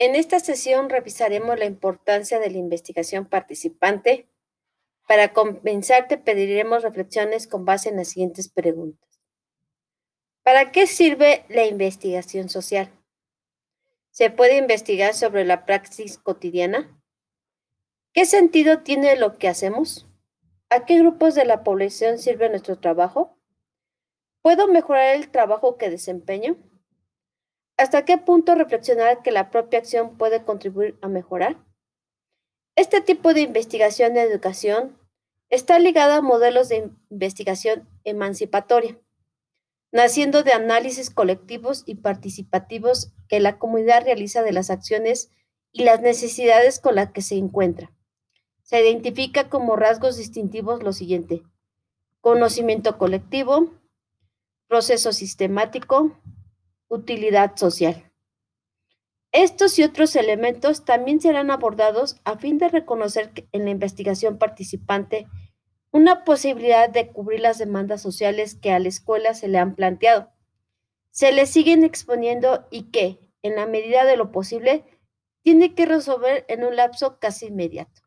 En esta sesión revisaremos la importancia de la investigación participante. Para comenzar, pediremos reflexiones con base en las siguientes preguntas. ¿Para qué sirve la investigación social? ¿Se puede investigar sobre la praxis cotidiana? ¿Qué sentido tiene lo que hacemos? ¿A qué grupos de la población sirve nuestro trabajo? ¿Puedo mejorar el trabajo que desempeño? ¿Hasta qué punto reflexionar que la propia acción puede contribuir a mejorar? Este tipo de investigación de educación está ligado a modelos de investigación emancipatoria, naciendo de análisis colectivos y participativos que la comunidad realiza de las acciones y las necesidades con las que se encuentra. Se identifica como rasgos distintivos lo siguiente. Conocimiento colectivo, proceso sistemático, utilidad social. Estos y otros elementos también serán abordados a fin de reconocer en la investigación participante una posibilidad de cubrir las demandas sociales que a la escuela se le han planteado. Se le siguen exponiendo y que, en la medida de lo posible, tiene que resolver en un lapso casi inmediato.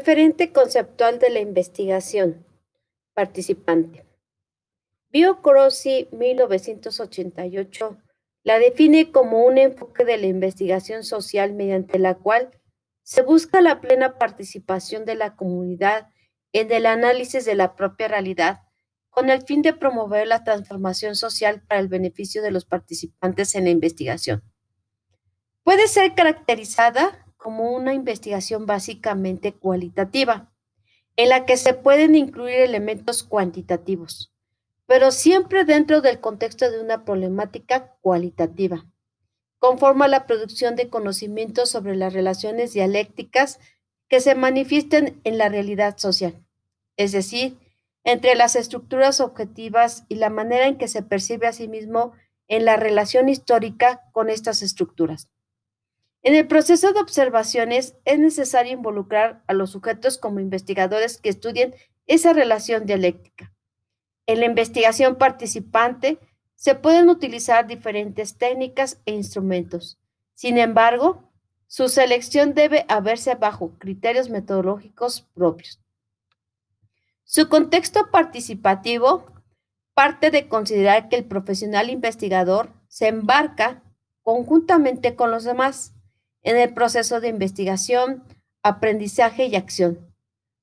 Referente conceptual de la investigación. Participante. Bio Crossi, 1988, la define como un enfoque de la investigación social mediante la cual se busca la plena participación de la comunidad en el análisis de la propia realidad con el fin de promover la transformación social para el beneficio de los participantes en la investigación. Puede ser caracterizada como una investigación básicamente cualitativa, en la que se pueden incluir elementos cuantitativos, pero siempre dentro del contexto de una problemática cualitativa. Conforma la producción de conocimientos sobre las relaciones dialécticas que se manifiesten en la realidad social, es decir, entre las estructuras objetivas y la manera en que se percibe a sí mismo en la relación histórica con estas estructuras. En el proceso de observaciones es necesario involucrar a los sujetos como investigadores que estudien esa relación dialéctica. En la investigación participante se pueden utilizar diferentes técnicas e instrumentos. Sin embargo, su selección debe haberse bajo criterios metodológicos propios. Su contexto participativo parte de considerar que el profesional investigador se embarca conjuntamente con los demás en el proceso de investigación, aprendizaje y acción,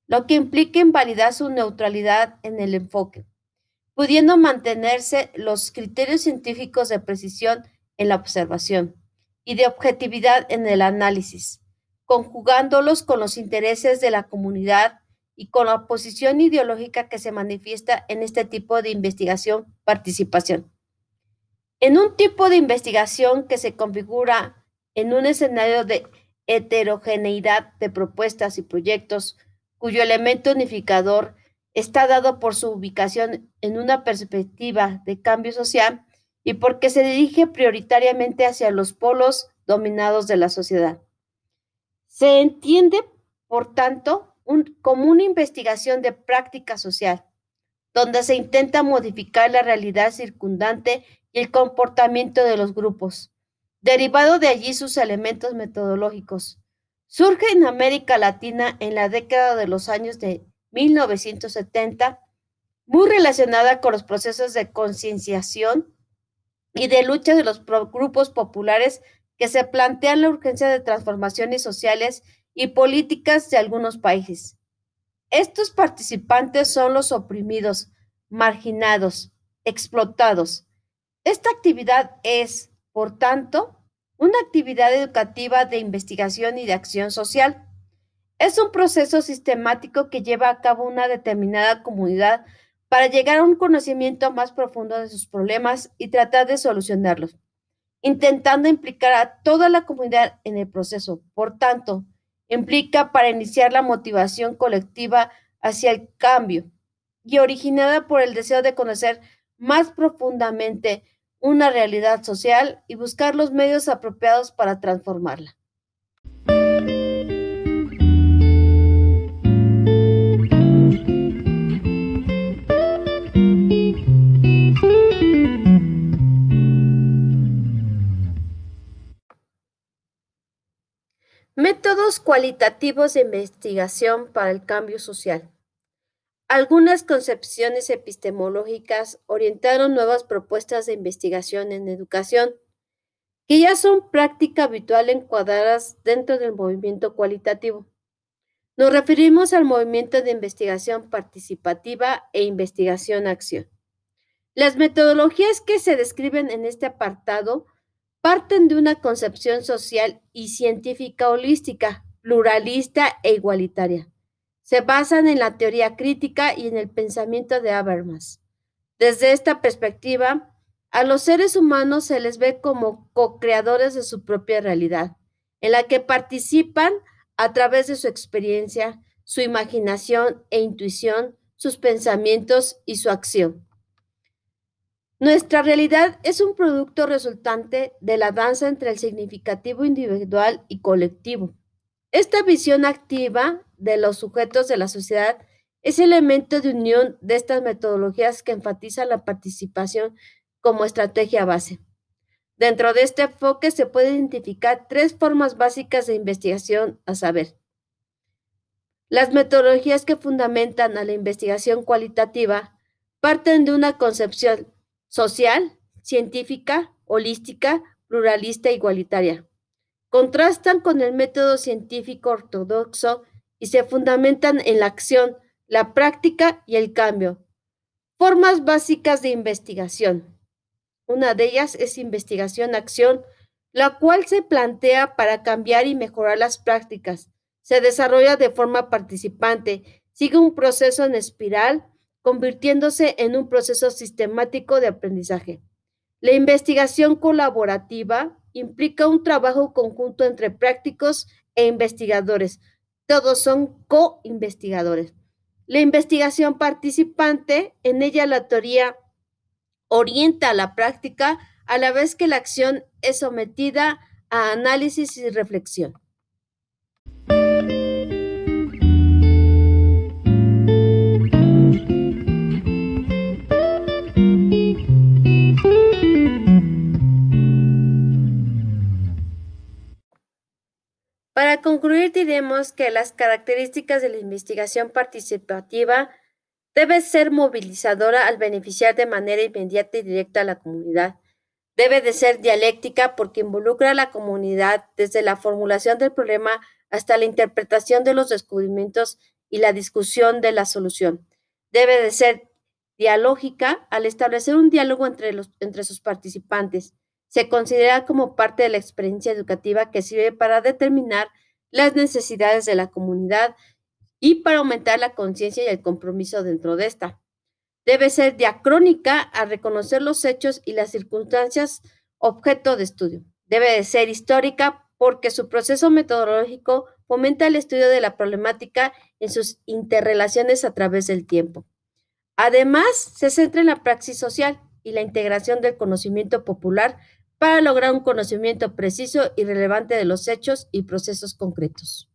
lo que implica invalidar su neutralidad en el enfoque, pudiendo mantenerse los criterios científicos de precisión en la observación y de objetividad en el análisis, conjugándolos con los intereses de la comunidad y con la posición ideológica que se manifiesta en este tipo de investigación participación. En un tipo de investigación que se configura en un escenario de heterogeneidad de propuestas y proyectos cuyo elemento unificador está dado por su ubicación en una perspectiva de cambio social y porque se dirige prioritariamente hacia los polos dominados de la sociedad. Se entiende, por tanto, como una investigación de práctica social, donde se intenta modificar la realidad circundante y el comportamiento de los grupos, derivado de allí sus elementos metodológicos. Surge en América Latina en la década de los años de 1970, muy relacionada con los procesos de concienciación y de lucha de los grupos populares que se plantean la urgencia de transformaciones sociales y políticas de algunos países. Estos participantes son los oprimidos, marginados, explotados. Esta actividad es, por tanto, una actividad educativa de investigación y de acción social. Es un proceso sistemático que lleva a cabo una determinada comunidad para llegar a un conocimiento más profundo de sus problemas y tratar de solucionarlos, intentando implicar a toda la comunidad en el proceso. Por tanto, implica para iniciar la motivación colectiva hacia el cambio y originada por el deseo de conocer más profundamente una realidad social y buscar los medios apropiados para transformarla. Métodos cualitativos de investigación para el cambio social. Algunas concepciones epistemológicas orientaron nuevas propuestas de investigación en educación, que ya son práctica habitual encuadradas dentro del movimiento cualitativo. Nos referimos al movimiento de investigación participativa e investigación-acción. Las metodologías que se describen en este apartado parten de una concepción social y científica holística, pluralista e igualitaria se basan en la teoría crítica y en el pensamiento de Habermas. Desde esta perspectiva, a los seres humanos se les ve como co-creadores de su propia realidad, en la que participan a través de su experiencia, su imaginación e intuición, sus pensamientos y su acción. Nuestra realidad es un producto resultante de la danza entre el significativo individual y colectivo. Esta visión activa de los sujetos de la sociedad es elemento de unión de estas metodologías que enfatizan la participación como estrategia base. Dentro de este enfoque se pueden identificar tres formas básicas de investigación, a saber, las metodologías que fundamentan a la investigación cualitativa parten de una concepción social, científica, holística, pluralista e igualitaria. Contrastan con el método científico ortodoxo y se fundamentan en la acción, la práctica y el cambio. Formas básicas de investigación. Una de ellas es investigación-acción, la cual se plantea para cambiar y mejorar las prácticas. Se desarrolla de forma participante, sigue un proceso en espiral, convirtiéndose en un proceso sistemático de aprendizaje. La investigación colaborativa implica un trabajo conjunto entre prácticos e investigadores, todos son co-investigadores. La investigación participante, en ella la teoría orienta a la práctica a la vez que la acción es sometida a análisis y reflexión. Para concluir, diremos que las características de la investigación participativa debe ser movilizadora al beneficiar de manera inmediata y directa a la comunidad. Debe de ser dialéctica porque involucra a la comunidad desde la formulación del problema hasta la interpretación de los descubrimientos y la discusión de la solución. Debe de ser dialógica al establecer un diálogo entre, los, entre sus participantes se considera como parte de la experiencia educativa que sirve para determinar las necesidades de la comunidad y para aumentar la conciencia y el compromiso dentro de esta. Debe ser diacrónica a reconocer los hechos y las circunstancias objeto de estudio. Debe de ser histórica porque su proceso metodológico fomenta el estudio de la problemática en sus interrelaciones a través del tiempo. Además, se centra en la praxis social y la integración del conocimiento popular para lograr un conocimiento preciso y relevante de los hechos y procesos concretos.